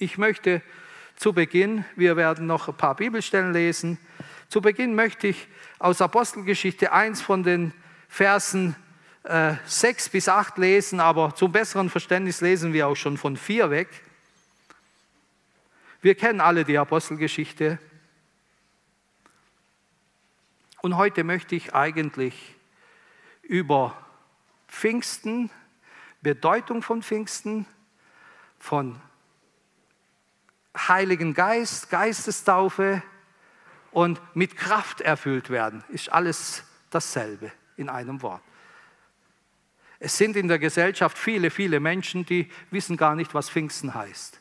Ich möchte zu Beginn, wir werden noch ein paar Bibelstellen lesen, zu Beginn möchte ich aus Apostelgeschichte 1 von den Versen äh, 6 bis 8 lesen, aber zum besseren Verständnis lesen wir auch schon von 4 weg. Wir kennen alle die Apostelgeschichte. Und heute möchte ich eigentlich über Pfingsten, Bedeutung von Pfingsten, von Heiligen Geist, Geistestaufe und mit Kraft erfüllt werden, ist alles dasselbe in einem Wort. Es sind in der Gesellschaft viele, viele Menschen, die wissen gar nicht, was Pfingsten heißt.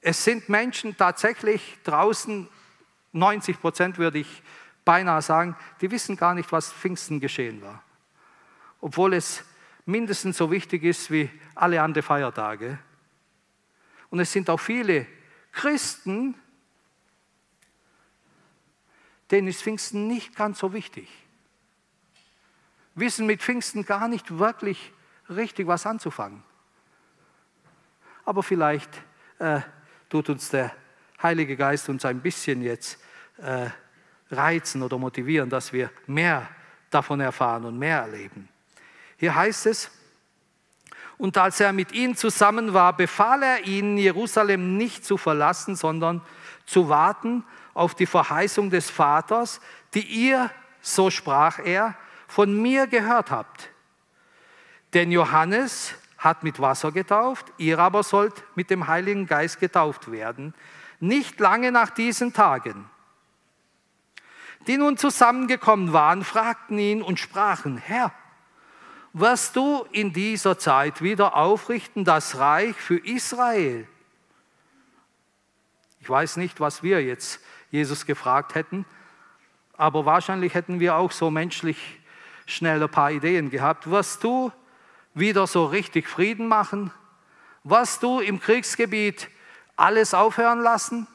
Es sind Menschen tatsächlich draußen, 90 Prozent würde ich beinahe sagen, die wissen gar nicht, was Pfingsten geschehen war. Obwohl es mindestens so wichtig ist wie alle anderen Feiertage. Und es sind auch viele Christen, denen ist Pfingsten nicht ganz so wichtig. Wissen mit Pfingsten gar nicht wirklich richtig was anzufangen. Aber vielleicht äh, tut uns der Heilige Geist uns ein bisschen jetzt äh, reizen oder motivieren, dass wir mehr davon erfahren und mehr erleben. Hier heißt es, und als er mit ihnen zusammen war, befahl er ihnen, Jerusalem nicht zu verlassen, sondern zu warten auf die Verheißung des Vaters, die ihr, so sprach er, von mir gehört habt. Denn Johannes hat mit Wasser getauft, ihr aber sollt mit dem Heiligen Geist getauft werden, nicht lange nach diesen Tagen. Die nun zusammengekommen waren, fragten ihn und sprachen, Herr, wirst du in dieser Zeit wieder aufrichten das Reich für Israel. Ich weiß nicht, was wir jetzt Jesus gefragt hätten, aber wahrscheinlich hätten wir auch so menschlich schnell ein paar Ideen gehabt. Wirst du wieder so richtig Frieden machen? Wirst du im Kriegsgebiet alles aufhören lassen?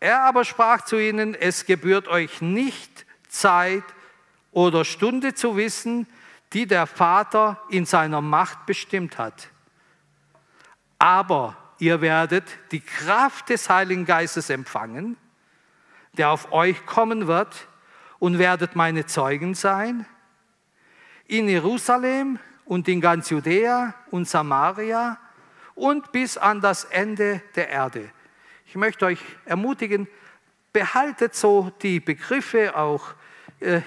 Er aber sprach zu ihnen, es gebührt euch nicht Zeit oder Stunde zu wissen, die der Vater in seiner Macht bestimmt hat. Aber ihr werdet die Kraft des Heiligen Geistes empfangen, der auf euch kommen wird, und werdet meine Zeugen sein in Jerusalem und in ganz Judäa und Samaria und bis an das Ende der Erde. Ich möchte euch ermutigen, behaltet so die Begriffe auch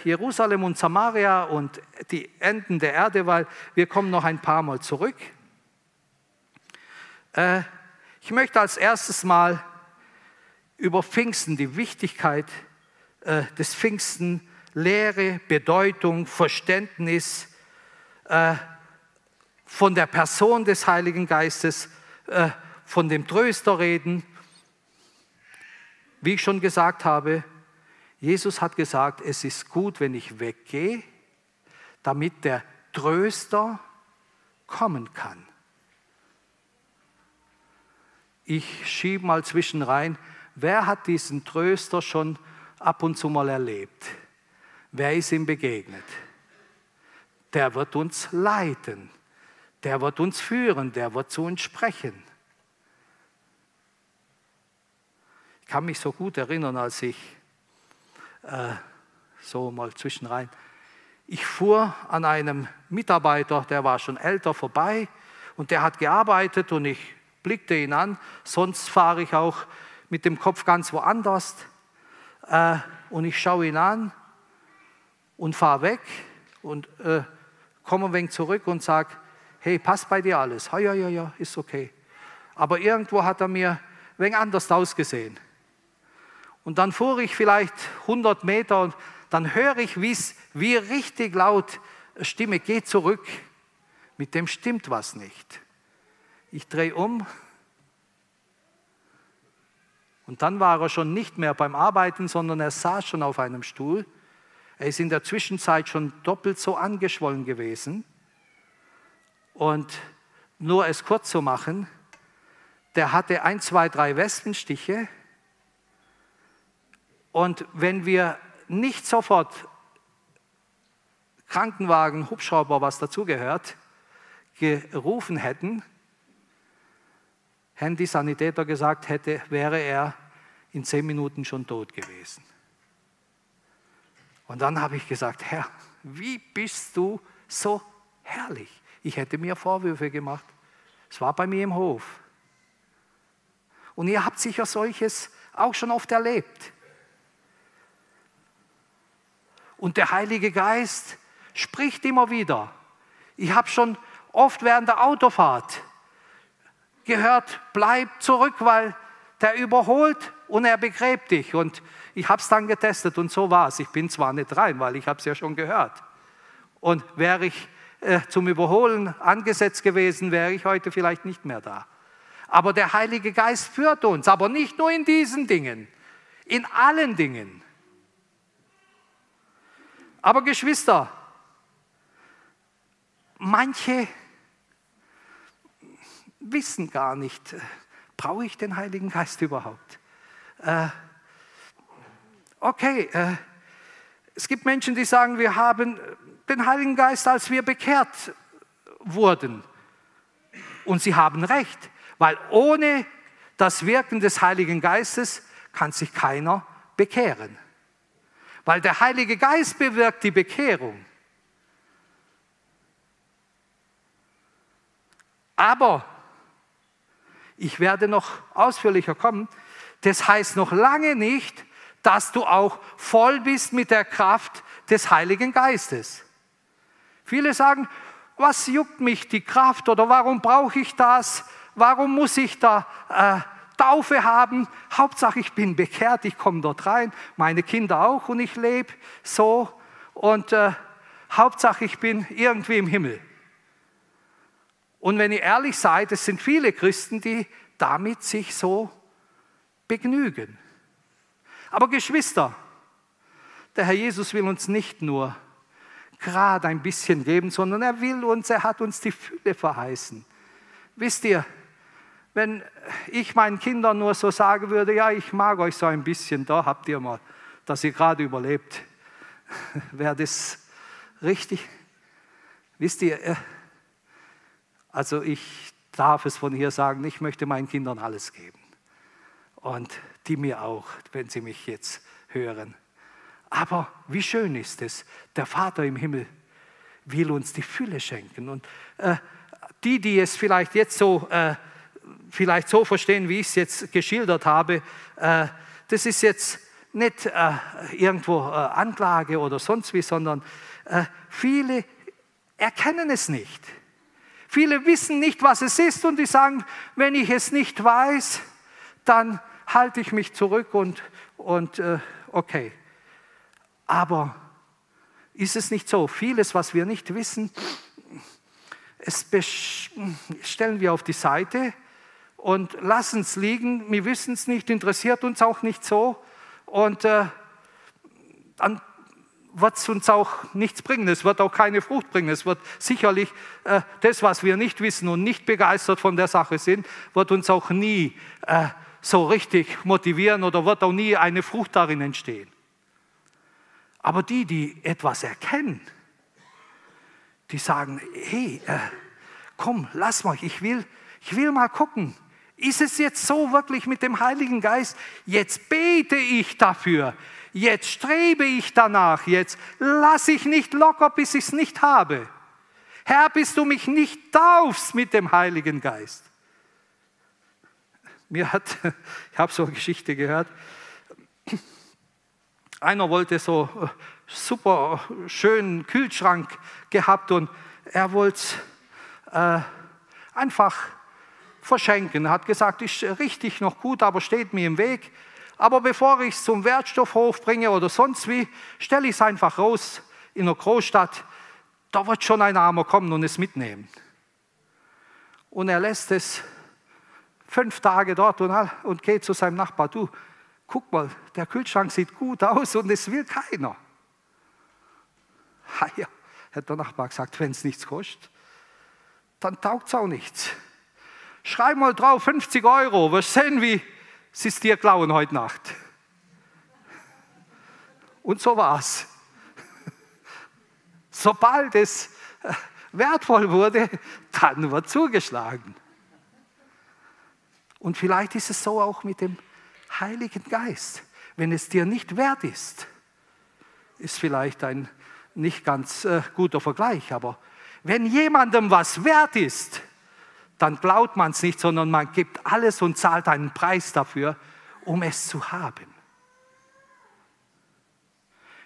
Jerusalem und Samaria und die Enden der Erde, weil wir kommen noch ein paar Mal zurück. Äh, ich möchte als erstes mal über Pfingsten, die Wichtigkeit äh, des Pfingsten, Lehre, Bedeutung, Verständnis von der Person des Heiligen Geistes, von dem Tröster reden. Wie ich schon gesagt habe, Jesus hat gesagt, es ist gut, wenn ich weggehe, damit der Tröster kommen kann. Ich schiebe mal zwischen rein, wer hat diesen Tröster schon ab und zu mal erlebt? Wer ist ihm begegnet? Der wird uns leiten, der wird uns führen, der wird zu uns sprechen. Ich kann mich so gut erinnern, als ich äh, so mal zwischenrein. Ich fuhr an einem Mitarbeiter, der war schon älter, vorbei und der hat gearbeitet und ich blickte ihn an. Sonst fahre ich auch mit dem Kopf ganz woanders äh, und ich schaue ihn an und fahre weg und äh, komme ein wenig zurück und sage, hey, passt bei dir alles? Ja, ja, ja, ja, ist okay. Aber irgendwo hat er mir ein wenig anders ausgesehen. Und dann fuhr ich vielleicht 100 Meter und dann höre ich, wie richtig laut Stimme, geh zurück. Mit dem stimmt was nicht. Ich drehe um und dann war er schon nicht mehr beim Arbeiten, sondern er saß schon auf einem Stuhl. Er ist in der Zwischenzeit schon doppelt so angeschwollen gewesen. Und nur es kurz zu machen, der hatte ein, zwei, drei Wespenstiche und wenn wir nicht sofort Krankenwagen, Hubschrauber, was dazugehört, gerufen hätten, Handysanitäter gesagt hätte, wäre er in zehn Minuten schon tot gewesen. Und dann habe ich gesagt, Herr, wie bist du so herrlich? Ich hätte mir Vorwürfe gemacht. Es war bei mir im Hof. Und ihr habt sicher solches auch schon oft erlebt. Und der Heilige Geist spricht immer wieder. Ich habe schon oft während der Autofahrt gehört, bleib zurück, weil der überholt und er begräbt dich. Und ich habe es dann getestet und so war es. Ich bin zwar nicht rein, weil ich habe es ja schon gehört. Und wäre ich äh, zum Überholen angesetzt gewesen, wäre ich heute vielleicht nicht mehr da. Aber der Heilige Geist führt uns, aber nicht nur in diesen Dingen, in allen Dingen. Aber Geschwister, manche wissen gar nicht, äh, brauche ich den Heiligen Geist überhaupt? Äh, okay, äh, es gibt Menschen, die sagen, wir haben den Heiligen Geist, als wir bekehrt wurden. Und sie haben recht, weil ohne das Wirken des Heiligen Geistes kann sich keiner bekehren. Weil der Heilige Geist bewirkt die Bekehrung. Aber ich werde noch ausführlicher kommen. Das heißt noch lange nicht, dass du auch voll bist mit der Kraft des Heiligen Geistes. Viele sagen, was juckt mich die Kraft oder warum brauche ich das? Warum muss ich da äh, Taufe haben? Hauptsache, ich bin bekehrt, ich komme dort rein, meine Kinder auch und ich lebe so. Und äh, Hauptsache, ich bin irgendwie im Himmel. Und wenn ihr ehrlich seid, es sind viele Christen, die damit sich so begnügen. Aber Geschwister, der Herr Jesus will uns nicht nur gerade ein bisschen geben, sondern er will uns, er hat uns die Fülle verheißen. Wisst ihr, wenn ich meinen Kindern nur so sagen würde, ja, ich mag euch so ein bisschen, da habt ihr mal, dass ihr gerade überlebt, wäre das richtig? Wisst ihr, äh, also ich darf es von hier sagen, ich möchte meinen Kindern alles geben. Und die mir auch, wenn sie mich jetzt hören. Aber wie schön ist es, der Vater im Himmel will uns die Fülle schenken. Und äh, die, die es vielleicht jetzt so, äh, vielleicht so verstehen, wie ich es jetzt geschildert habe, äh, das ist jetzt nicht äh, irgendwo äh, Anklage oder sonst wie, sondern äh, viele erkennen es nicht. Viele wissen nicht, was es ist und die sagen, wenn ich es nicht weiß, dann halte ich mich zurück und, und äh, okay. Aber ist es nicht so? Vieles, was wir nicht wissen, es stellen wir auf die Seite und lassen es liegen. Wir wissen es nicht, interessiert uns auch nicht so. Und äh, dann wird es uns auch nichts bringen. Es wird auch keine Frucht bringen. Es wird sicherlich äh, das, was wir nicht wissen und nicht begeistert von der Sache sind, wird uns auch nie äh, so richtig motivieren oder wird auch nie eine Frucht darin entstehen. Aber die, die etwas erkennen, die sagen, hey, äh, komm, lass mal, ich will, ich will mal gucken. Ist es jetzt so wirklich mit dem Heiligen Geist? Jetzt bete ich dafür jetzt strebe ich danach, jetzt lasse ich nicht locker, bis ich es nicht habe. Herr, bis du mich nicht taufst mit dem Heiligen Geist. Mir hat, ich habe so eine Geschichte gehört, einer wollte so äh, super schönen Kühlschrank gehabt und er wollte äh, einfach verschenken. Er hat gesagt, ist richtig noch gut, aber steht mir im Weg. Aber bevor ich es zum Wertstoffhof bringe oder sonst wie, stelle ich es einfach raus in einer Großstadt. Da wird schon ein Armer kommen und es mitnehmen. Und er lässt es fünf Tage dort und, und geht zu seinem Nachbar. Du, guck mal, der Kühlschrank sieht gut aus und es will keiner. Ha ja, hat der Nachbar gesagt, wenn es nichts kostet, dann taugt es auch nichts. Schreib mal drauf, 50 Euro, wir sehen, wie sie ist dir klauen heute Nacht. Und so war's. Sobald es äh, wertvoll wurde, dann wird zugeschlagen. Und vielleicht ist es so auch mit dem Heiligen Geist. Wenn es dir nicht wert ist, ist vielleicht ein nicht ganz äh, guter Vergleich, aber wenn jemandem was wert ist, dann glaubt man es nicht, sondern man gibt alles und zahlt einen Preis dafür, um es zu haben.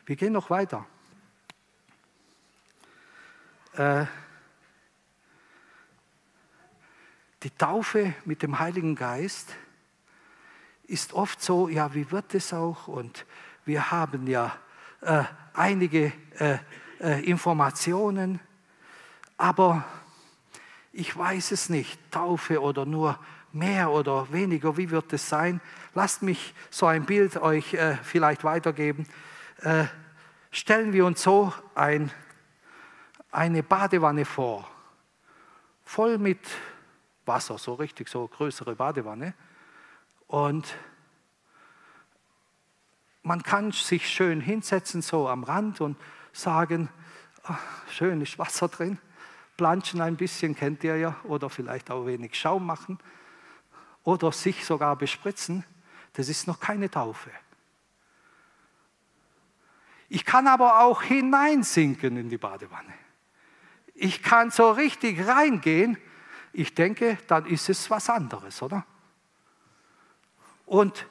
Wir gehen noch weiter. Äh, die Taufe mit dem Heiligen Geist ist oft so, ja, wie wird es auch? Und wir haben ja äh, einige äh, äh, Informationen, aber ich weiß es nicht, Taufe oder nur mehr oder weniger, wie wird es sein? Lasst mich so ein Bild euch äh, vielleicht weitergeben. Äh, stellen wir uns so ein, eine Badewanne vor, voll mit Wasser, so richtig, so größere Badewanne. Und man kann sich schön hinsetzen, so am Rand und sagen, ach, schön ist Wasser drin, planschen ein bisschen, kennt ihr ja, oder vielleicht auch wenig Schaum machen oder sich sogar bespritzen. Das ist noch keine Taufe. Ich kann aber auch hineinsinken in die Badewanne. Ich kann so richtig reingehen. Ich denke, dann ist es was anderes, oder? Und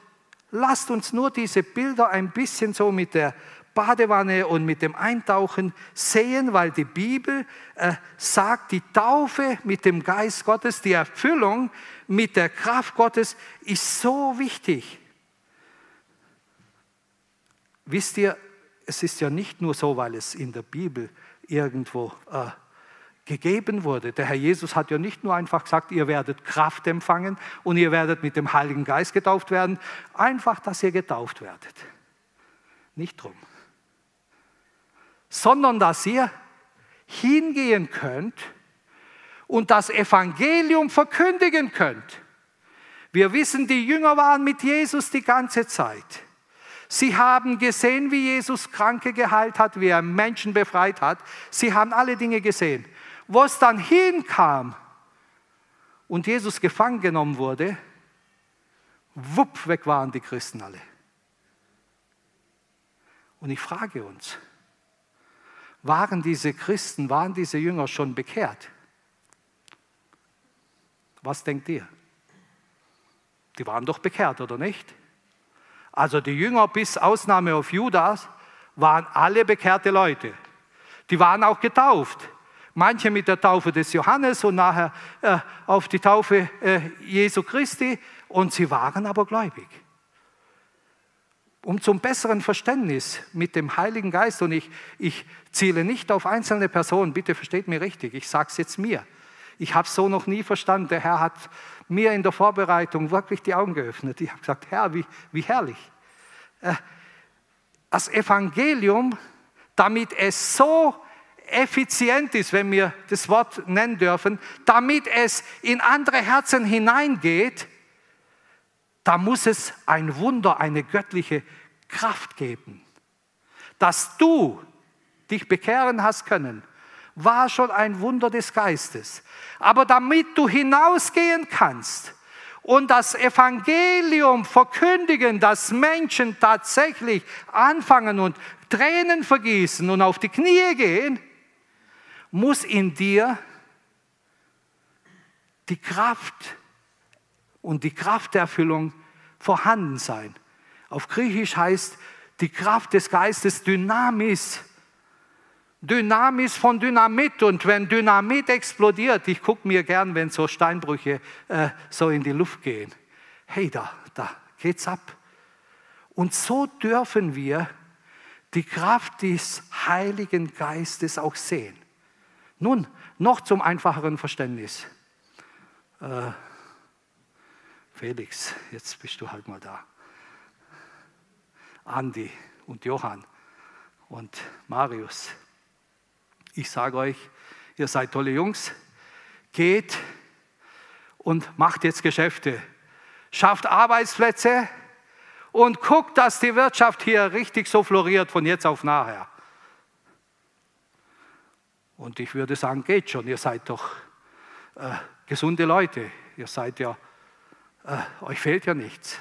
lasst uns nur diese Bilder ein bisschen so mit der Badewanne und mit dem Eintauchen sehen, weil die Bibel äh, sagt, die Taufe mit dem Geist Gottes, die Erfüllung mit der Kraft Gottes ist so wichtig. Wisst ihr, es ist ja nicht nur so, weil es in der Bibel irgendwo äh, gegeben wurde. Der Herr Jesus hat ja nicht nur einfach gesagt, ihr werdet Kraft empfangen und ihr werdet mit dem Heiligen Geist getauft werden, einfach, dass ihr getauft werdet. Nicht drum. Sondern dass ihr hingehen könnt und das Evangelium verkündigen könnt. Wir wissen, die Jünger waren mit Jesus die ganze Zeit. Sie haben gesehen, wie Jesus Kranke geheilt hat, wie er Menschen befreit hat. Sie haben alle Dinge gesehen. Wo es dann hinkam und Jesus gefangen genommen wurde, wupp, weg waren die Christen alle. Und ich frage uns, waren diese Christen, waren diese Jünger schon bekehrt? Was denkt ihr? Die waren doch bekehrt, oder nicht? Also die Jünger bis Ausnahme auf Judas waren alle bekehrte Leute. Die waren auch getauft. Manche mit der Taufe des Johannes und nachher äh, auf die Taufe äh, Jesu Christi. Und sie waren aber gläubig. Um zum besseren Verständnis mit dem Heiligen Geist, und ich, ich ziele nicht auf einzelne Personen, bitte versteht mir richtig, ich sage es jetzt mir. Ich habe so noch nie verstanden. Der Herr hat mir in der Vorbereitung wirklich die Augen geöffnet. Ich habe gesagt, Herr, wie, wie herrlich. Äh, das Evangelium, damit es so effizient ist, wenn wir das Wort nennen dürfen, damit es in andere Herzen hineingeht, da muss es ein Wunder, eine göttliche Kraft geben. Dass du dich bekehren hast können, war schon ein Wunder des Geistes. Aber damit du hinausgehen kannst und das Evangelium verkündigen, dass Menschen tatsächlich anfangen und Tränen vergießen und auf die Knie gehen, muss in dir die Kraft und die Kraft der Erfüllung vorhanden sein. Auf Griechisch heißt die Kraft des Geistes Dynamis. Dynamis von Dynamit. Und wenn Dynamit explodiert, ich gucke mir gern, wenn so Steinbrüche äh, so in die Luft gehen. Hey, da, da geht's ab. Und so dürfen wir die Kraft des Heiligen Geistes auch sehen. Nun, noch zum einfacheren Verständnis. Äh, Felix, jetzt bist du halt mal da. Andi und Johann und Marius. Ich sage euch, ihr seid tolle Jungs. Geht und macht jetzt Geschäfte. Schafft Arbeitsplätze und guckt, dass die Wirtschaft hier richtig so floriert von jetzt auf nachher. Und ich würde sagen, geht schon, ihr seid doch äh, gesunde Leute. Ihr seid ja äh, euch fehlt ja nichts.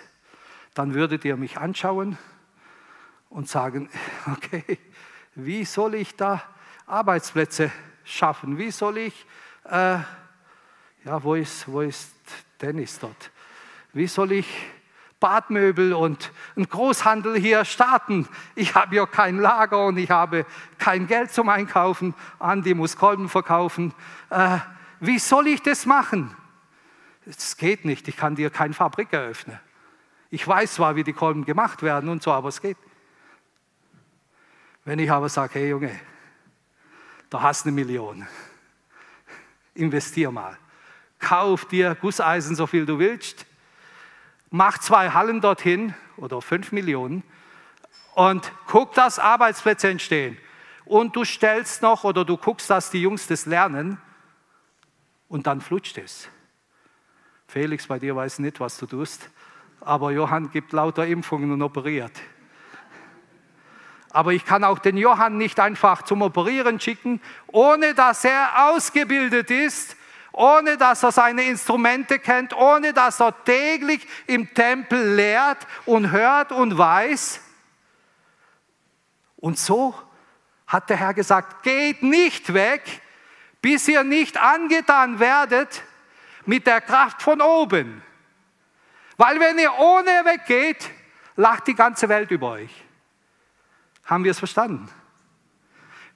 Dann würdet ihr mich anschauen und sagen, okay, wie soll ich da Arbeitsplätze schaffen? Wie soll ich, äh, ja, wo ist, wo ist Dennis dort? Wie soll ich Badmöbel und einen Großhandel hier starten? Ich habe ja kein Lager und ich habe kein Geld zum Einkaufen. Andi muss Kolben verkaufen. Äh, wie soll ich das machen? Es geht nicht, ich kann dir keine Fabrik eröffnen. Ich weiß zwar, wie die Kolben gemacht werden und so, aber es geht. Wenn ich aber sage, hey Junge, da hast du eine Million, investier mal, kauf dir Gusseisen so viel du willst, mach zwei Hallen dorthin oder fünf Millionen und guck, dass Arbeitsplätze entstehen. Und du stellst noch oder du guckst, dass die Jungs das lernen und dann flutscht es. Felix, bei dir weiß nicht, was du tust, aber Johann gibt lauter Impfungen und operiert. Aber ich kann auch den Johann nicht einfach zum Operieren schicken, ohne dass er ausgebildet ist, ohne dass er seine Instrumente kennt, ohne dass er täglich im Tempel lehrt und hört und weiß. Und so hat der Herr gesagt, geht nicht weg, bis ihr nicht angetan werdet mit der Kraft von oben. Weil wenn ihr ohne weggeht, lacht die ganze Welt über euch. Haben wir es verstanden?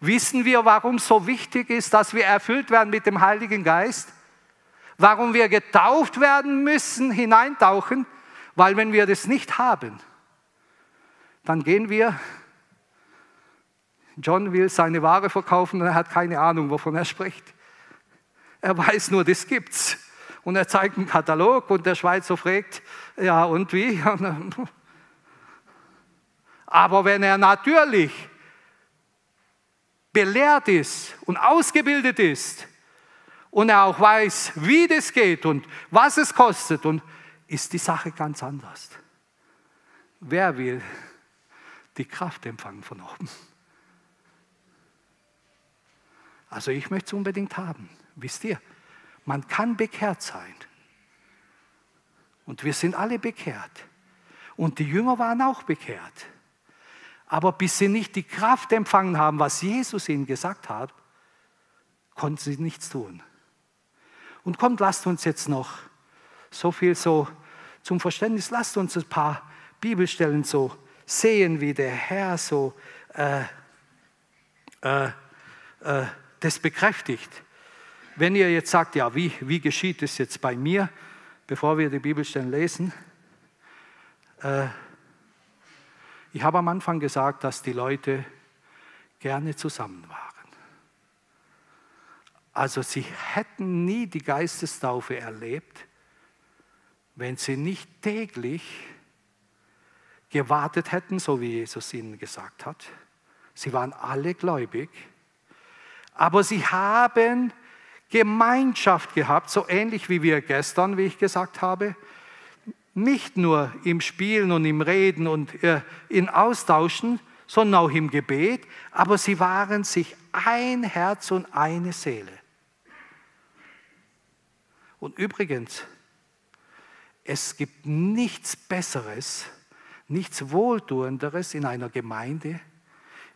Wissen wir, warum so wichtig ist, dass wir erfüllt werden mit dem Heiligen Geist? Warum wir getauft werden müssen, hineintauchen? Weil wenn wir das nicht haben, dann gehen wir, John will seine Ware verkaufen und er hat keine Ahnung, wovon er spricht. Er weiß nur, das gibt's und er zeigt einen Katalog und der Schweizer fragt, ja und wie? Aber wenn er natürlich belehrt ist und ausgebildet ist und er auch weiß, wie das geht und was es kostet, und ist die Sache ganz anders. Wer will die Kraft empfangen von oben? Also ich möchte es unbedingt haben, wisst ihr? Man kann bekehrt sein. Und wir sind alle bekehrt. Und die Jünger waren auch bekehrt. Aber bis sie nicht die Kraft empfangen haben, was Jesus ihnen gesagt hat, konnten sie nichts tun. Und kommt, lasst uns jetzt noch so viel so zum Verständnis, lasst uns ein paar Bibelstellen so sehen, wie der Herr so äh, äh, äh, das bekräftigt. Wenn ihr jetzt sagt, ja, wie, wie geschieht es jetzt bei mir, bevor wir die Bibelstellen lesen, äh, ich habe am Anfang gesagt, dass die Leute gerne zusammen waren. Also sie hätten nie die Geistestaufe erlebt, wenn sie nicht täglich gewartet hätten, so wie Jesus ihnen gesagt hat. Sie waren alle gläubig, aber sie haben Gemeinschaft gehabt, so ähnlich wie wir gestern, wie ich gesagt habe. Nicht nur im Spielen und im Reden und äh, in Austauschen, sondern auch im Gebet, aber sie waren sich ein Herz und eine Seele. Und übrigens, es gibt nichts Besseres, nichts Wohltuenderes in einer Gemeinde,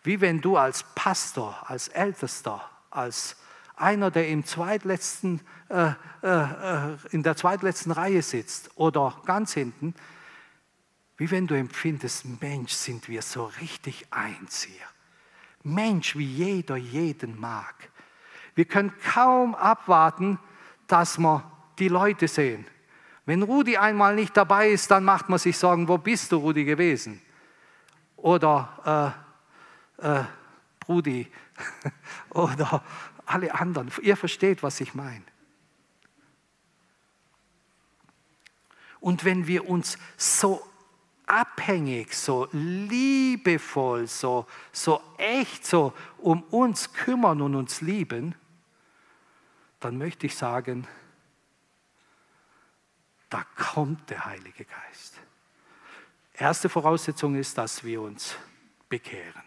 wie wenn du als Pastor, als Ältester, als einer, der im zweitletzten, äh, äh, in der zweitletzten Reihe sitzt oder ganz hinten, wie wenn du empfindest, Mensch, sind wir so richtig eins hier. Mensch, wie jeder jeden mag. Wir können kaum abwarten, dass wir die Leute sehen. Wenn Rudi einmal nicht dabei ist, dann macht man sich Sorgen, wo bist du, Rudi, gewesen? Oder äh, äh, Brudi. Oder alle anderen. Ihr versteht, was ich meine. Und wenn wir uns so abhängig, so liebevoll, so, so echt so um uns kümmern und uns lieben, dann möchte ich sagen, da kommt der Heilige Geist. Erste Voraussetzung ist, dass wir uns bekehren,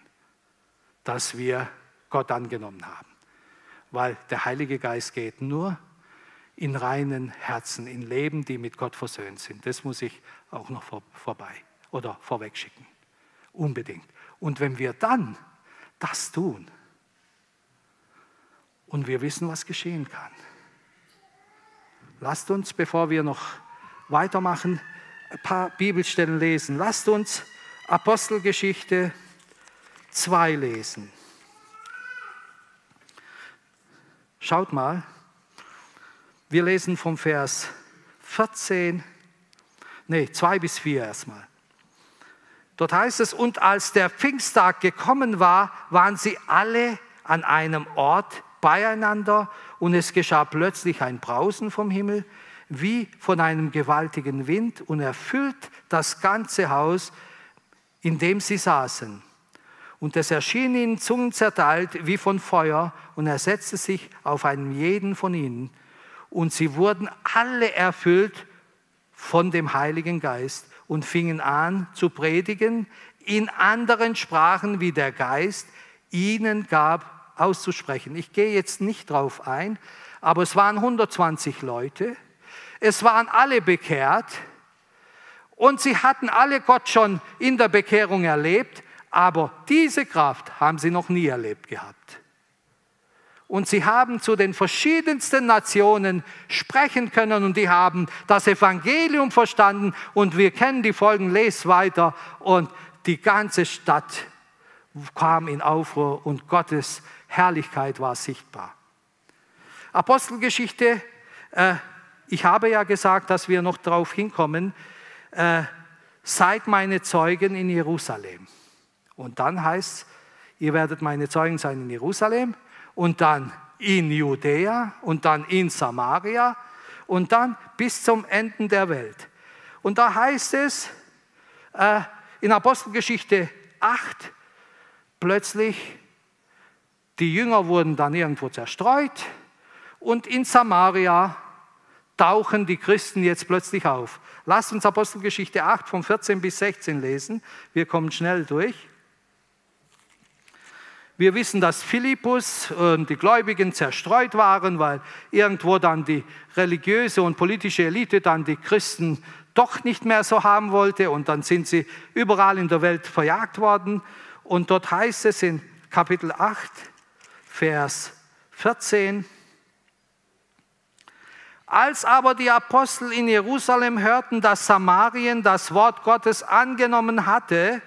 dass wir Gott angenommen haben weil der Heilige Geist geht nur in reinen Herzen, in Leben, die mit Gott versöhnt sind. Das muss ich auch noch vor, vorbei oder vorwegschicken. Unbedingt. Und wenn wir dann das tun und wir wissen, was geschehen kann, lasst uns, bevor wir noch weitermachen, ein paar Bibelstellen lesen. Lasst uns Apostelgeschichte 2 lesen. Schaut mal, wir lesen vom Vers 14, nee, 2 bis 4 erstmal. Dort heißt es, und als der Pfingsttag gekommen war, waren sie alle an einem Ort beieinander und es geschah plötzlich ein Brausen vom Himmel wie von einem gewaltigen Wind und erfüllt das ganze Haus, in dem sie saßen. Und es erschien ihnen Zungen zerteilt wie von Feuer und er setzte sich auf einen jeden von ihnen. Und sie wurden alle erfüllt von dem Heiligen Geist und fingen an zu predigen in anderen Sprachen, wie der Geist ihnen gab, auszusprechen. Ich gehe jetzt nicht drauf ein, aber es waren 120 Leute. Es waren alle bekehrt und sie hatten alle Gott schon in der Bekehrung erlebt, aber diese Kraft haben sie noch nie erlebt gehabt. Und sie haben zu den verschiedensten Nationen sprechen können und die haben das Evangelium verstanden und wir kennen die Folgen, lest weiter und die ganze Stadt kam in Aufruhr und Gottes Herrlichkeit war sichtbar. Apostelgeschichte, äh, ich habe ja gesagt, dass wir noch darauf hinkommen, äh, seid meine Zeugen in Jerusalem. Und dann heißt es, ihr werdet meine Zeugen sein in Jerusalem und dann in Judäa und dann in Samaria und dann bis zum Ende der Welt. Und da heißt es äh, in Apostelgeschichte 8, plötzlich, die Jünger wurden dann irgendwo zerstreut und in Samaria tauchen die Christen jetzt plötzlich auf. Lasst uns Apostelgeschichte 8 von 14 bis 16 lesen. Wir kommen schnell durch. Wir wissen, dass Philippus und die Gläubigen zerstreut waren, weil irgendwo dann die religiöse und politische Elite dann die Christen doch nicht mehr so haben wollte und dann sind sie überall in der Welt verjagt worden. Und dort heißt es in Kapitel 8, Vers 14, als aber die Apostel in Jerusalem hörten, dass Samarien das Wort Gottes angenommen hatte,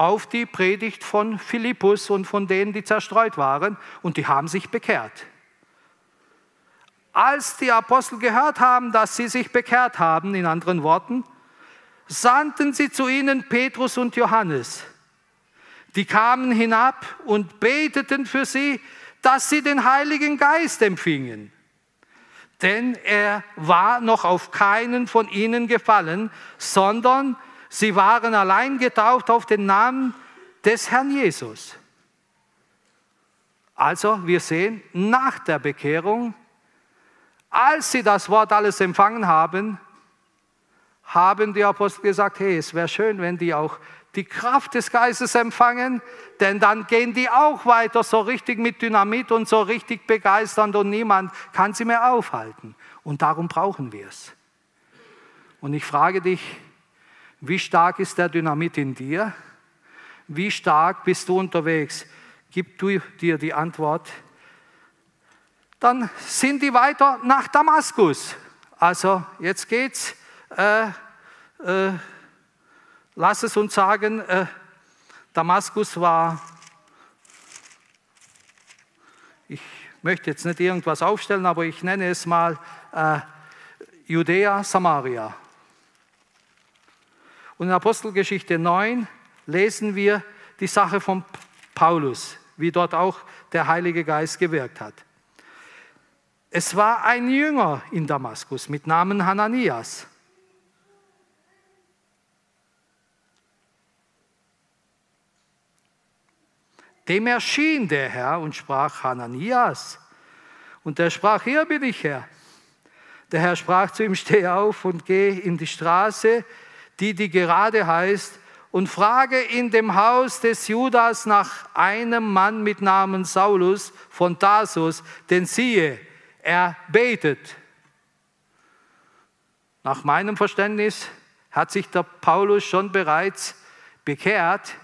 auf die Predigt von Philippus und von denen, die zerstreut waren, und die haben sich bekehrt. Als die Apostel gehört haben, dass sie sich bekehrt haben, in anderen Worten, sandten sie zu ihnen Petrus und Johannes. Die kamen hinab und beteten für sie, dass sie den Heiligen Geist empfingen denn er war noch auf keinen von ihnen gefallen, sondern sie waren allein getauft auf den Namen des Herrn Jesus. Also wir sehen, nach der Bekehrung, als sie das Wort alles empfangen haben, haben die Apostel gesagt, hey, es wäre schön, wenn die auch die Kraft des Geistes empfangen, denn dann gehen die auch weiter so richtig mit Dynamit und so richtig begeisternd und niemand kann sie mehr aufhalten. Und darum brauchen wir es. Und ich frage dich, wie stark ist der Dynamit in dir? Wie stark bist du unterwegs? Gib du dir die Antwort. Dann sind die weiter nach Damaskus. Also jetzt geht's. Äh, äh, lass es uns sagen, äh, Damaskus war, ich möchte jetzt nicht irgendwas aufstellen, aber ich nenne es mal äh, Judäa, Samaria. Und in Apostelgeschichte 9 lesen wir die Sache von Paulus, wie dort auch der Heilige Geist gewirkt hat. Es war ein Jünger in Damaskus mit Namen Hananias. Dem erschien der Herr und sprach, Hananias. Und er sprach, hier bin ich, Herr. Der Herr sprach zu ihm, steh auf und geh in die Straße, die die gerade heißt, und frage in dem Haus des Judas nach einem Mann mit Namen Saulus von Tarsus, denn siehe, er betet. Nach meinem Verständnis hat sich der Paulus schon bereits bekehrt.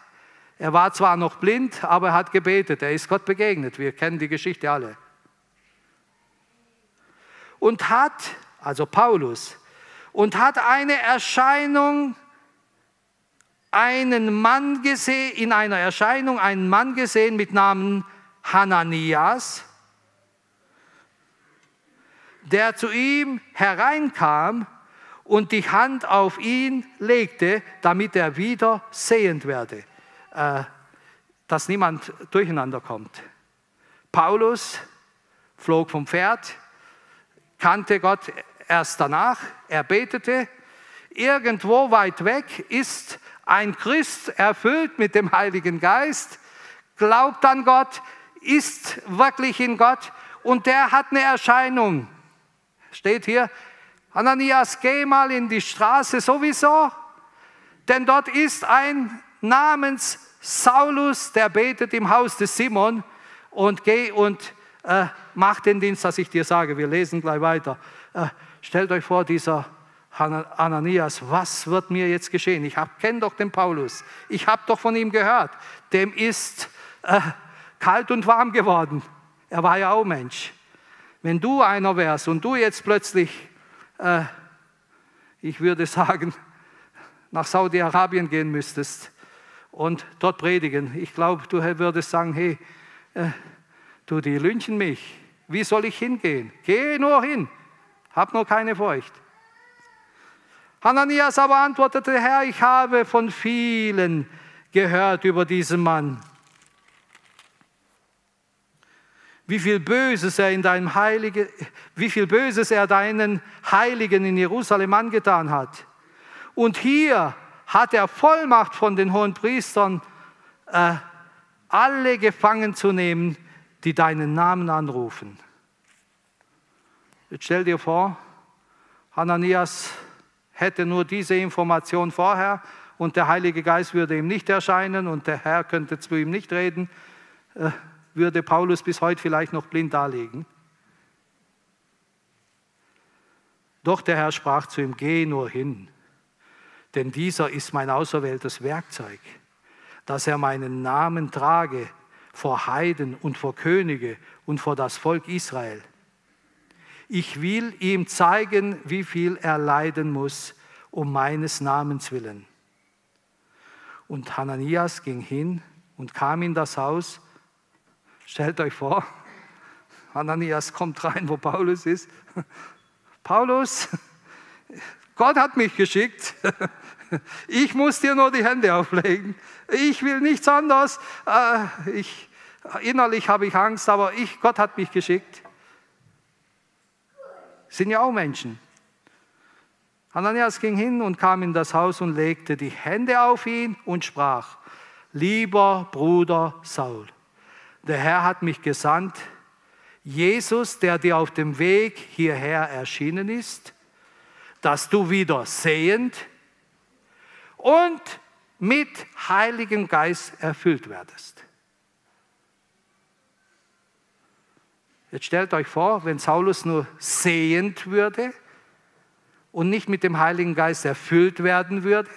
Er war zwar noch blind, aber er hat gebetet. Er ist Gott begegnet. Wir kennen die Geschichte alle. Und hat, also Paulus, und hat eine Erscheinung, einen Mann gesehen, in einer Erscheinung einen Mann gesehen mit Namen Hananias, der zu ihm hereinkam und die Hand auf ihn legte, damit er wieder sehend werde, äh, dass niemand durcheinander kommt. Paulus flog vom Pferd, kannte Gott erst danach, er betete. Irgendwo weit weg ist ein Christ erfüllt mit dem Heiligen Geist, glaubt an Gott, ist wirklich in Gott und der hat eine Erscheinung. Steht hier, Ananias, geh mal in die Straße sowieso, denn dort ist ein namens Saulus, der betet im Haus des Simon und geh und äh, mach den Dienst, was ich dir sage. Wir lesen gleich weiter. Äh, stellt euch vor, dieser Ananias, was wird mir jetzt geschehen? Ich kenne doch den Paulus. Ich habe doch von ihm gehört. Dem ist äh, kalt und warm geworden. Er war ja auch Mensch. Wenn du einer wärst und du jetzt plötzlich äh, ich würde sagen, nach Saudi-Arabien gehen müsstest und dort predigen. Ich glaube, du würdest sagen, hey, äh, du, die lynchen mich. Wie soll ich hingehen? Geh nur hin, hab nur keine Furcht. Hananias aber antwortete, Herr, ich habe von vielen gehört über diesen Mann wie viel Böses er in deinem Heilige, wie viel Böses er deinen Heiligen in Jerusalem angetan hat. Und hier hat er Vollmacht von den hohen Priestern, äh, alle gefangen zu nehmen, die deinen Namen anrufen. Jetzt stell dir vor, Hananias hätte nur diese Information vorher und der Heilige Geist würde ihm nicht erscheinen und der Herr könnte zu ihm nicht reden. Äh, würde Paulus bis heute vielleicht noch blind darlegen. Doch der Herr sprach zu ihm, geh nur hin, denn dieser ist mein auserwähltes Werkzeug, dass er meinen Namen trage vor Heiden und vor Könige und vor das Volk Israel. Ich will ihm zeigen, wie viel er leiden muss um meines Namens willen. Und Hananias ging hin und kam in das Haus Stellt euch vor, Ananias kommt rein, wo Paulus ist. Paulus, Gott hat mich geschickt. Ich muss dir nur die Hände auflegen. Ich will nichts anderes. Äh, ich, innerlich habe ich Angst, aber ich, Gott hat mich geschickt. Sind ja auch Menschen. Ananias ging hin und kam in das Haus und legte die Hände auf ihn und sprach, lieber Bruder Saul, der Herr hat mich gesandt, Jesus, der dir auf dem Weg hierher erschienen ist, dass du wieder sehend und mit Heiligem Geist erfüllt werdest. Jetzt stellt euch vor, wenn Saulus nur sehend würde und nicht mit dem Heiligen Geist erfüllt werden würde,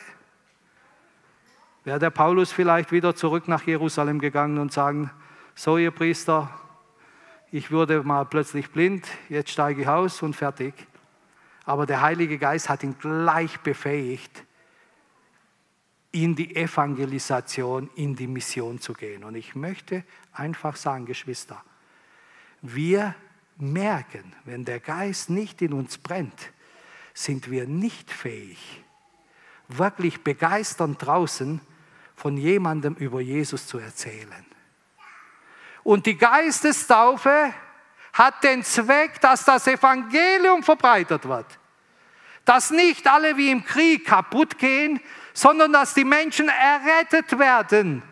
wäre der Paulus vielleicht wieder zurück nach Jerusalem gegangen und sagen, so ihr Priester, ich wurde mal plötzlich blind, jetzt steige ich aus und fertig. Aber der Heilige Geist hat ihn gleich befähigt, in die Evangelisation, in die Mission zu gehen. Und ich möchte einfach sagen, Geschwister, wir merken, wenn der Geist nicht in uns brennt, sind wir nicht fähig, wirklich begeisternd draußen von jemandem über Jesus zu erzählen. Und die Geistestaufe hat den Zweck, dass das Evangelium verbreitet wird. Dass nicht alle wie im Krieg kaputt gehen, sondern dass die Menschen errettet werden.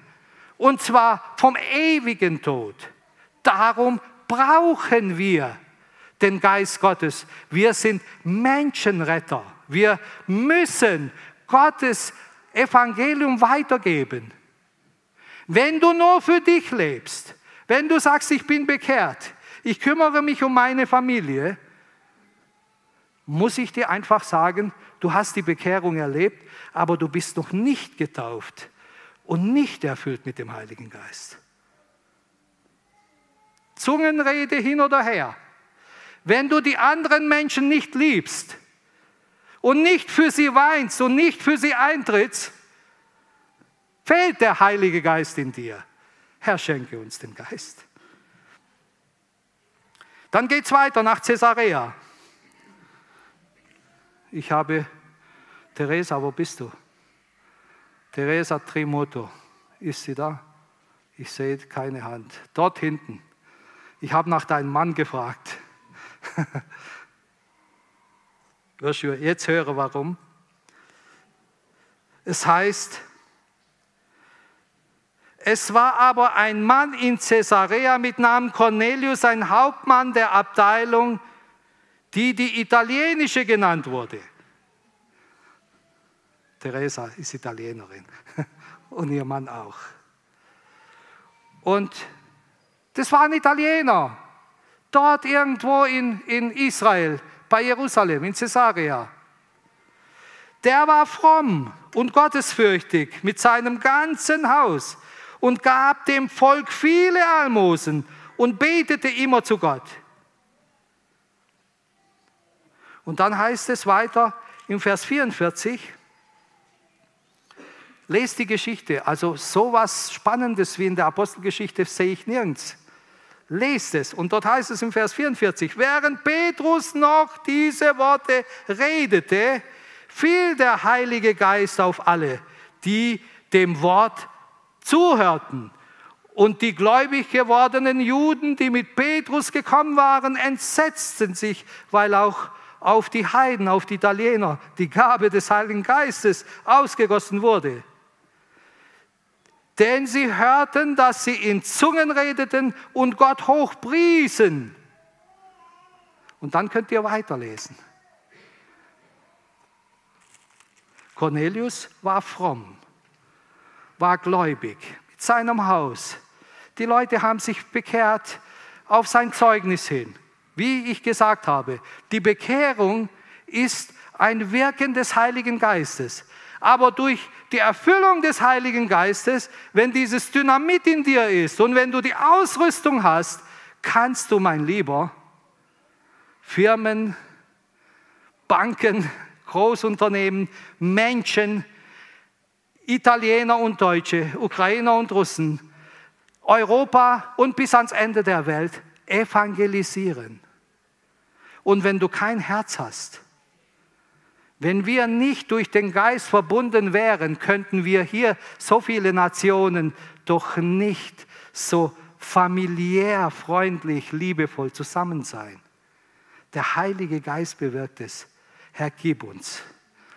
Und zwar vom ewigen Tod. Darum brauchen wir den Geist Gottes. Wir sind Menschenretter. Wir müssen Gottes Evangelium weitergeben. Wenn du nur für dich lebst, wenn du sagst, ich bin bekehrt, ich kümmere mich um meine Familie, muss ich dir einfach sagen, du hast die Bekehrung erlebt, aber du bist noch nicht getauft und nicht erfüllt mit dem Heiligen Geist. Zungenrede hin oder her. Wenn du die anderen Menschen nicht liebst und nicht für sie weinst und nicht für sie eintrittst, fehlt der Heilige Geist in dir. Herr, schenke uns den Geist. Dann geht es weiter nach Caesarea. Ich habe, Teresa, wo bist du? Teresa Trimoto, ist sie da? Ich sehe keine Hand. Dort hinten. Ich habe nach deinem Mann gefragt. Jetzt hören, warum? Es heißt, es war aber ein Mann in Caesarea mit Namen Cornelius, ein Hauptmann der Abteilung, die die italienische genannt wurde. Teresa ist Italienerin und ihr Mann auch. Und das war ein Italiener, dort irgendwo in, in Israel, bei Jerusalem, in Caesarea. Der war fromm und gottesfürchtig mit seinem ganzen Haus und gab dem Volk viele Almosen und betete immer zu Gott. Und dann heißt es weiter im Vers 44, lest die Geschichte, also sowas Spannendes wie in der Apostelgeschichte sehe ich nirgends. Lest es. Und dort heißt es im Vers 44, während Petrus noch diese Worte redete, fiel der Heilige Geist auf alle, die dem Wort zuhörten. Und die gläubig gewordenen Juden, die mit Petrus gekommen waren, entsetzten sich, weil auch auf die Heiden, auf die Italiener, die Gabe des Heiligen Geistes ausgegossen wurde. Denn sie hörten, dass sie in Zungen redeten und Gott hochpriesen. Und dann könnt ihr weiterlesen. Cornelius war fromm war gläubig mit seinem Haus. Die Leute haben sich bekehrt auf sein Zeugnis hin. Wie ich gesagt habe, die Bekehrung ist ein Wirken des Heiligen Geistes. Aber durch die Erfüllung des Heiligen Geistes, wenn dieses Dynamit in dir ist und wenn du die Ausrüstung hast, kannst du, mein Lieber, Firmen, Banken, Großunternehmen, Menschen, Italiener und Deutsche, Ukrainer und Russen, Europa und bis ans Ende der Welt evangelisieren. Und wenn du kein Herz hast, wenn wir nicht durch den Geist verbunden wären, könnten wir hier so viele Nationen doch nicht so familiär, freundlich, liebevoll zusammen sein. Der Heilige Geist bewirkt es. Herr, gib uns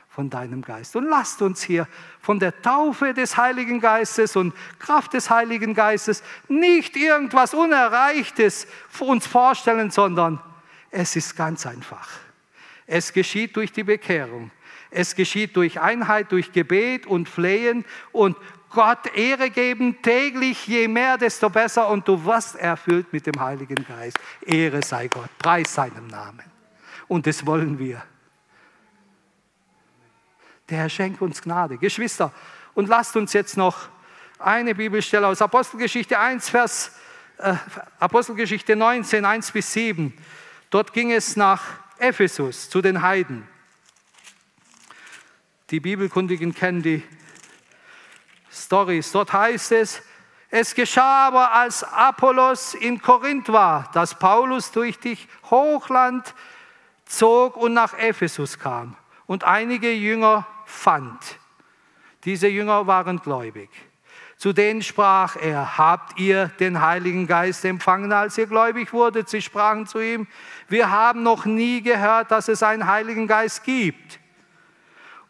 von deinem Geist. Und lasst uns hier von der Taufe des Heiligen Geistes und Kraft des Heiligen Geistes nicht irgendwas Unerreichtes uns vorstellen, sondern es ist ganz einfach. Es geschieht durch die Bekehrung. Es geschieht durch Einheit, durch Gebet und Flehen und Gott Ehre geben täglich, je mehr, desto besser und du wirst erfüllt mit dem Heiligen Geist. Ehre sei Gott, preis seinem Namen. Und das wollen wir. Der Herr schenkt uns Gnade. Geschwister, und lasst uns jetzt noch eine Bibelstelle aus Apostelgeschichte 1, Vers, äh, Apostelgeschichte 19, 1 bis 7. Dort ging es nach Ephesus zu den Heiden. Die Bibelkundigen kennen die Stories. Dort heißt es, es geschah aber, als Apollos in Korinth war, dass Paulus durch die Hochland zog und nach Ephesus kam. Und einige Jünger fand. Diese Jünger waren gläubig. Zu denen sprach er, habt ihr den Heiligen Geist empfangen, als ihr gläubig wurdet? Sie sprachen zu ihm, wir haben noch nie gehört, dass es einen Heiligen Geist gibt.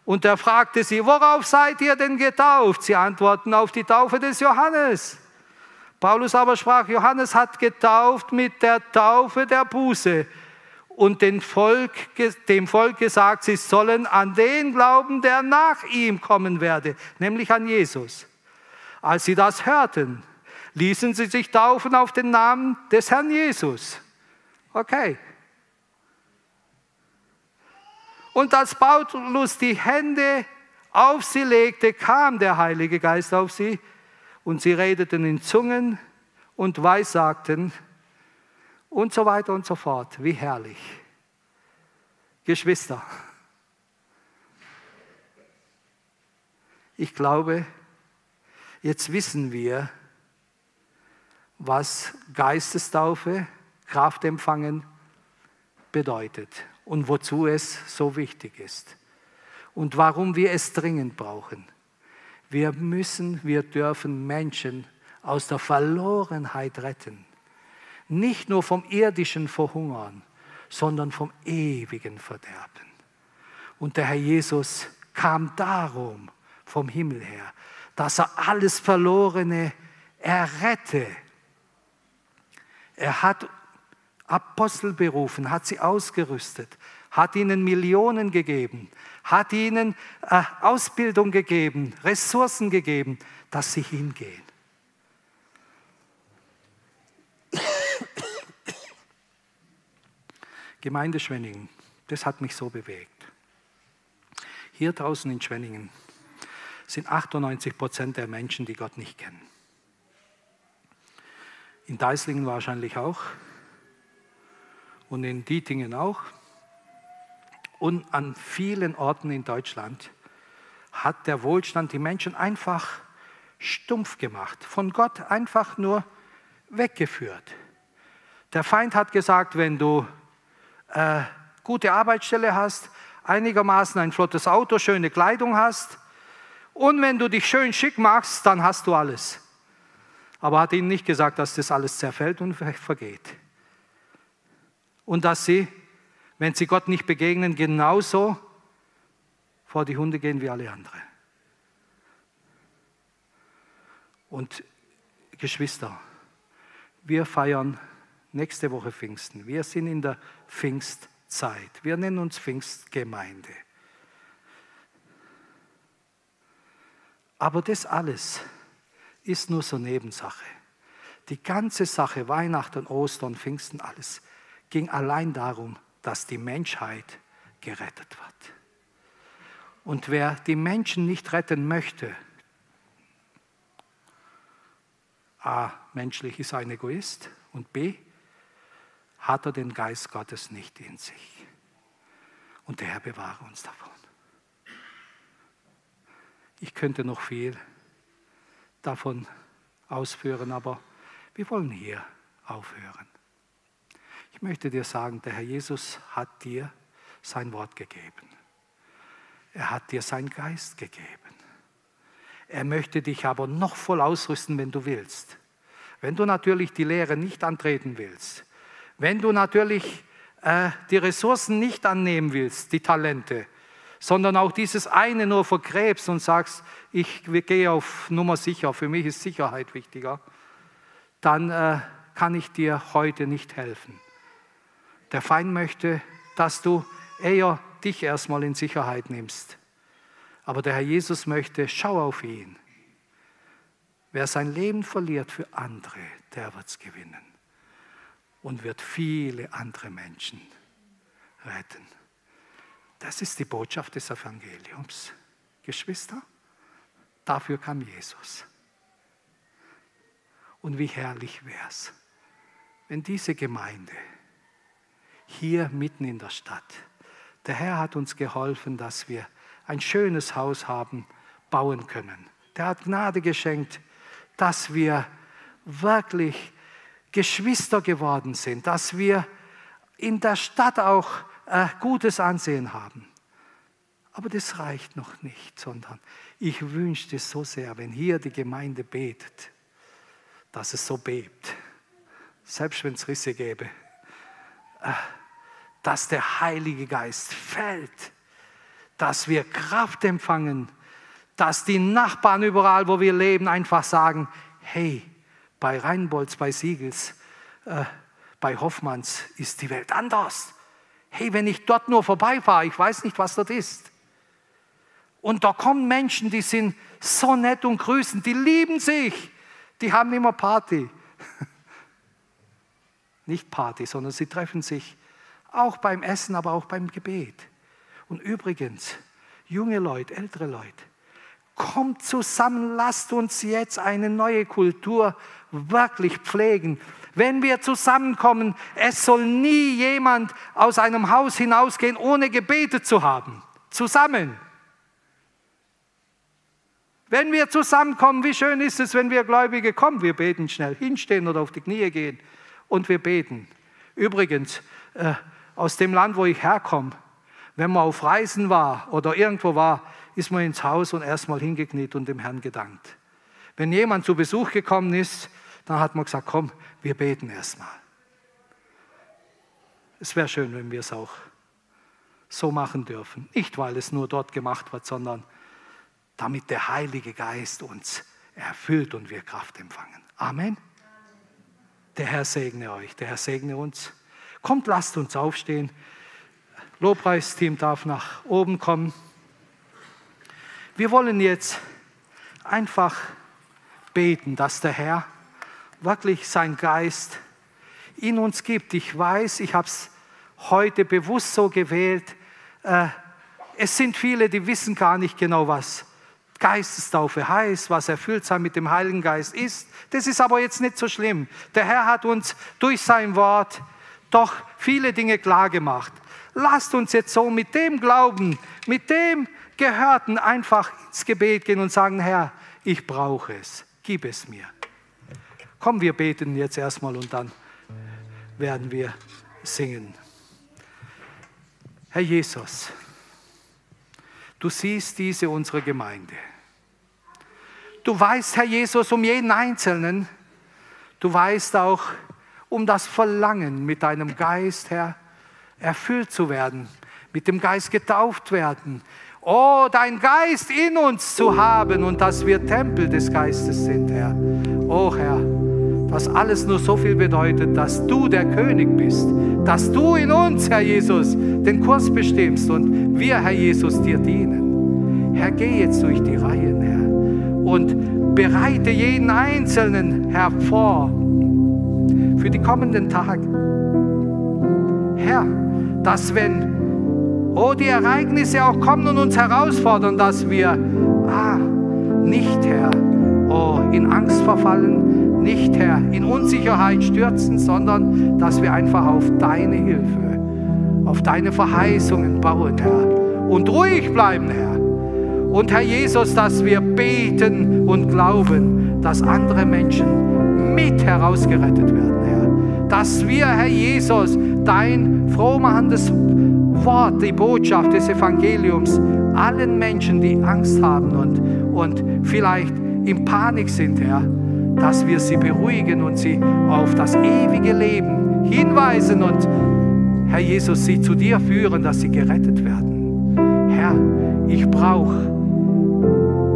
Und er fragte sie, worauf seid ihr denn getauft? Sie antworten auf die Taufe des Johannes. Paulus aber sprach, Johannes hat getauft mit der Taufe der Buße und dem Volk, dem Volk gesagt, sie sollen an den glauben, der nach ihm kommen werde, nämlich an Jesus. Als sie das hörten, ließen sie sich taufen auf den Namen des Herrn Jesus. Okay. Und als Paulus die Hände auf sie legte, kam der Heilige Geist auf sie und sie redeten in Zungen und weissagten und so weiter und so fort. Wie herrlich. Geschwister, ich glaube, jetzt wissen wir, was Geistestaufe, Kraft empfangen bedeutet und wozu es so wichtig ist und warum wir es dringend brauchen. Wir müssen, wir dürfen Menschen aus der Verlorenheit retten. Nicht nur vom irdischen Verhungern, sondern vom ewigen Verderben. Und der Herr Jesus kam darum vom Himmel her, dass er alles Verlorene errette. Er hat Apostel berufen, hat sie ausgerüstet, hat ihnen Millionen gegeben, hat ihnen äh, Ausbildung gegeben, Ressourcen gegeben, dass sie hingehen. Gemeinde Schwenningen, das hat mich so bewegt. Hier draußen in Schwenningen sind 98 Prozent der Menschen, die Gott nicht kennen. In Deislingen wahrscheinlich auch und in Dietingen auch. Und an vielen Orten in Deutschland hat der Wohlstand die Menschen einfach stumpf gemacht, von Gott einfach nur weggeführt. Der Feind hat gesagt, wenn du äh, gute Arbeitsstelle hast, einigermaßen ein flottes Auto, schöne Kleidung hast und wenn du dich schön schick machst, dann hast du alles. Aber hat ihnen nicht gesagt, dass das alles zerfällt und vergeht. Und dass sie, wenn sie Gott nicht begegnen, genauso vor die Hunde gehen wie alle anderen. Und Geschwister, wir feiern nächste Woche Pfingsten. Wir sind in der Pfingstzeit. Wir nennen uns Pfingstgemeinde. Aber das alles ist nur so Nebensache. Die ganze Sache, Weihnachten, Ostern, Pfingsten, alles, ging allein darum, dass die Menschheit gerettet wird. Und wer die Menschen nicht retten möchte, A, menschlich ist ein Egoist und B, hat er den Geist Gottes nicht in sich. Und der Herr bewahre uns davon. Ich könnte noch viel davon ausführen, aber wir wollen hier aufhören. Ich möchte dir sagen, der Herr Jesus hat dir sein Wort gegeben. Er hat dir seinen Geist gegeben. Er möchte dich aber noch voll ausrüsten, wenn du willst. Wenn du natürlich die Lehre nicht antreten willst, wenn du natürlich äh, die Ressourcen nicht annehmen willst, die Talente, sondern auch dieses eine nur vergräbst und sagst, ich gehe auf Nummer sicher, für mich ist Sicherheit wichtiger, dann äh, kann ich dir heute nicht helfen. Der Feind möchte, dass du eher dich erstmal in Sicherheit nimmst. Aber der Herr Jesus möchte, schau auf ihn. Wer sein Leben verliert für andere, der wird es gewinnen und wird viele andere Menschen retten. Das ist die Botschaft des Evangeliums. Geschwister, dafür kam Jesus. Und wie herrlich wäre es, wenn diese Gemeinde hier mitten in der Stadt, der Herr hat uns geholfen, dass wir ein schönes Haus haben bauen können. Der hat Gnade geschenkt, dass wir wirklich Geschwister geworden sind, dass wir in der Stadt auch äh, gutes Ansehen haben. Aber das reicht noch nicht, sondern ich wünschte so sehr, wenn hier die Gemeinde betet, dass es so bebt, selbst wenn es Risse gäbe, äh, dass der Heilige Geist fällt, dass wir Kraft empfangen, dass die Nachbarn überall, wo wir leben, einfach sagen, hey, bei Reinbolds, bei Siegels, äh, bei Hoffmanns ist die Welt anders. Hey, wenn ich dort nur vorbeifahre, ich weiß nicht, was dort ist. Und da kommen Menschen, die sind so nett und grüßen, die lieben sich, die haben immer Party. nicht Party, sondern sie treffen sich auch beim Essen, aber auch beim Gebet. Und übrigens, junge Leute, ältere Leute, kommt zusammen, lasst uns jetzt eine neue Kultur wirklich pflegen. Wenn wir zusammenkommen, es soll nie jemand aus einem Haus hinausgehen, ohne gebetet zu haben. Zusammen. Wenn wir zusammenkommen, wie schön ist es, wenn wir Gläubige kommen, wir beten schnell, hinstehen oder auf die Knie gehen und wir beten. Übrigens, äh, aus dem Land, wo ich herkomme, wenn man auf Reisen war oder irgendwo war, ist man ins Haus und erstmal hingekniet und dem Herrn gedankt. Wenn jemand zu Besuch gekommen ist, dann hat man gesagt, komm, wir beten erstmal. Es wäre schön, wenn wir es auch so machen dürfen. Nicht, weil es nur dort gemacht wird, sondern damit der Heilige Geist uns erfüllt und wir Kraft empfangen. Amen. Der Herr segne euch, der Herr segne uns. Kommt, lasst uns aufstehen. Lobpreisteam darf nach oben kommen. Wir wollen jetzt einfach beten, dass der Herr wirklich sein Geist in uns gibt. Ich weiß, ich habe es heute bewusst so gewählt. Äh, es sind viele, die wissen gar nicht genau, was Geistestaufe heißt, was erfüllt sein mit dem Heiligen Geist ist. Das ist aber jetzt nicht so schlimm. Der Herr hat uns durch sein Wort doch viele Dinge klar gemacht. Lasst uns jetzt so mit dem Glauben, mit dem Gehörten einfach ins Gebet gehen und sagen, Herr, ich brauche es, gib es mir. Komm, wir beten jetzt erstmal und dann werden wir singen. Herr Jesus, du siehst diese unsere Gemeinde. Du weißt, Herr Jesus, um jeden Einzelnen. Du weißt auch um das Verlangen, mit deinem Geist, Herr, erfüllt zu werden, mit dem Geist getauft werden. Oh, dein Geist in uns zu haben und dass wir Tempel des Geistes sind, Herr. Oh, Herr, was alles nur so viel bedeutet, dass du der König bist, dass du in uns, Herr Jesus, den Kurs bestimmst und wir, Herr Jesus, dir dienen. Herr, geh jetzt durch die Reihen, Herr, und bereite jeden Einzelnen hervor für die kommenden Tage. Herr, dass wenn, oh, die Ereignisse auch kommen und uns herausfordern, dass wir, ah, nicht, Herr, oh, in Angst verfallen, nicht, Herr, in Unsicherheit stürzen, sondern dass wir einfach auf deine Hilfe, auf deine Verheißungen bauen, Herr. Und ruhig bleiben, Herr. Und Herr Jesus, dass wir beten und glauben, dass andere Menschen mit herausgerettet werden, Herr. Dass wir, Herr Jesus, dein frohmachendes Wort, die Botschaft des Evangeliums allen Menschen, die Angst haben und, und vielleicht in Panik sind, Herr, dass wir sie beruhigen und sie auf das ewige Leben hinweisen und, Herr Jesus, sie zu dir führen, dass sie gerettet werden. Herr, ich brauche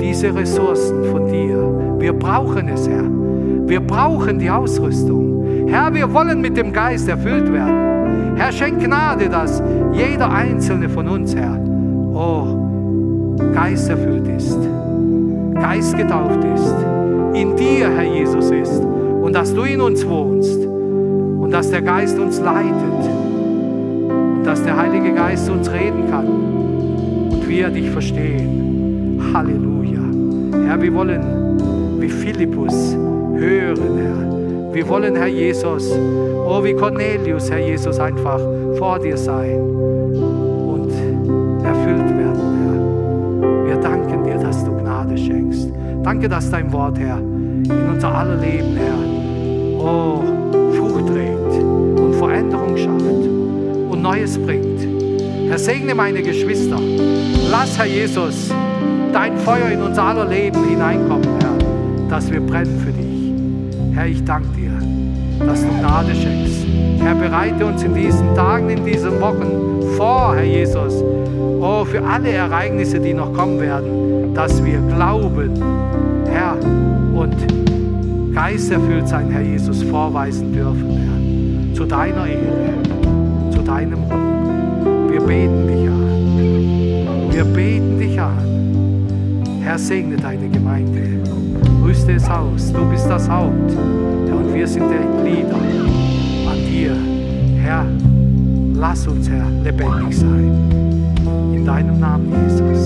diese Ressourcen von dir. Wir brauchen es, Herr. Wir brauchen die Ausrüstung. Herr, wir wollen mit dem Geist erfüllt werden. Herr, schenk Gnade, dass jeder einzelne von uns, Herr, oh, Geist erfüllt ist, Geist getauft ist, in dir, Herr Jesus, ist und dass du in uns wohnst und dass der Geist uns leitet und dass der Heilige Geist uns reden kann und wir dich verstehen. Halleluja. Herr, wir wollen wie Philippus hören, Herr. Wir wollen, Herr Jesus, oh wie Cornelius, Herr Jesus, einfach vor dir sein und erfüllt werden, Herr. Wir danken dir, dass du Gnade schenkst. Danke, dass dein Wort, Herr, in unser aller Leben, Herr, oh, Frucht trägt und Veränderung schafft und Neues bringt. Herr, segne meine Geschwister. Lass, Herr Jesus, dein Feuer in unser aller Leben hineinkommen, Herr, dass wir brennen für dich. Herr, ich danke dass du Gnade schenkst. Herr, bereite uns in diesen Tagen, in diesen Wochen vor, Herr Jesus, oh, für alle Ereignisse, die noch kommen werden, dass wir glauben, Herr, und geisterfüllt sein, Herr Jesus, vorweisen dürfen, Herr, zu deiner Ehre, zu deinem Ruhm. Wir beten dich an. Wir beten dich an. Herr, segne deine Gemeinde rüste es aus. Du bist das Haupt und wir sind der Glieder an dir. Herr, lass uns, Herr, lebendig sein. In deinem Namen, Jesus.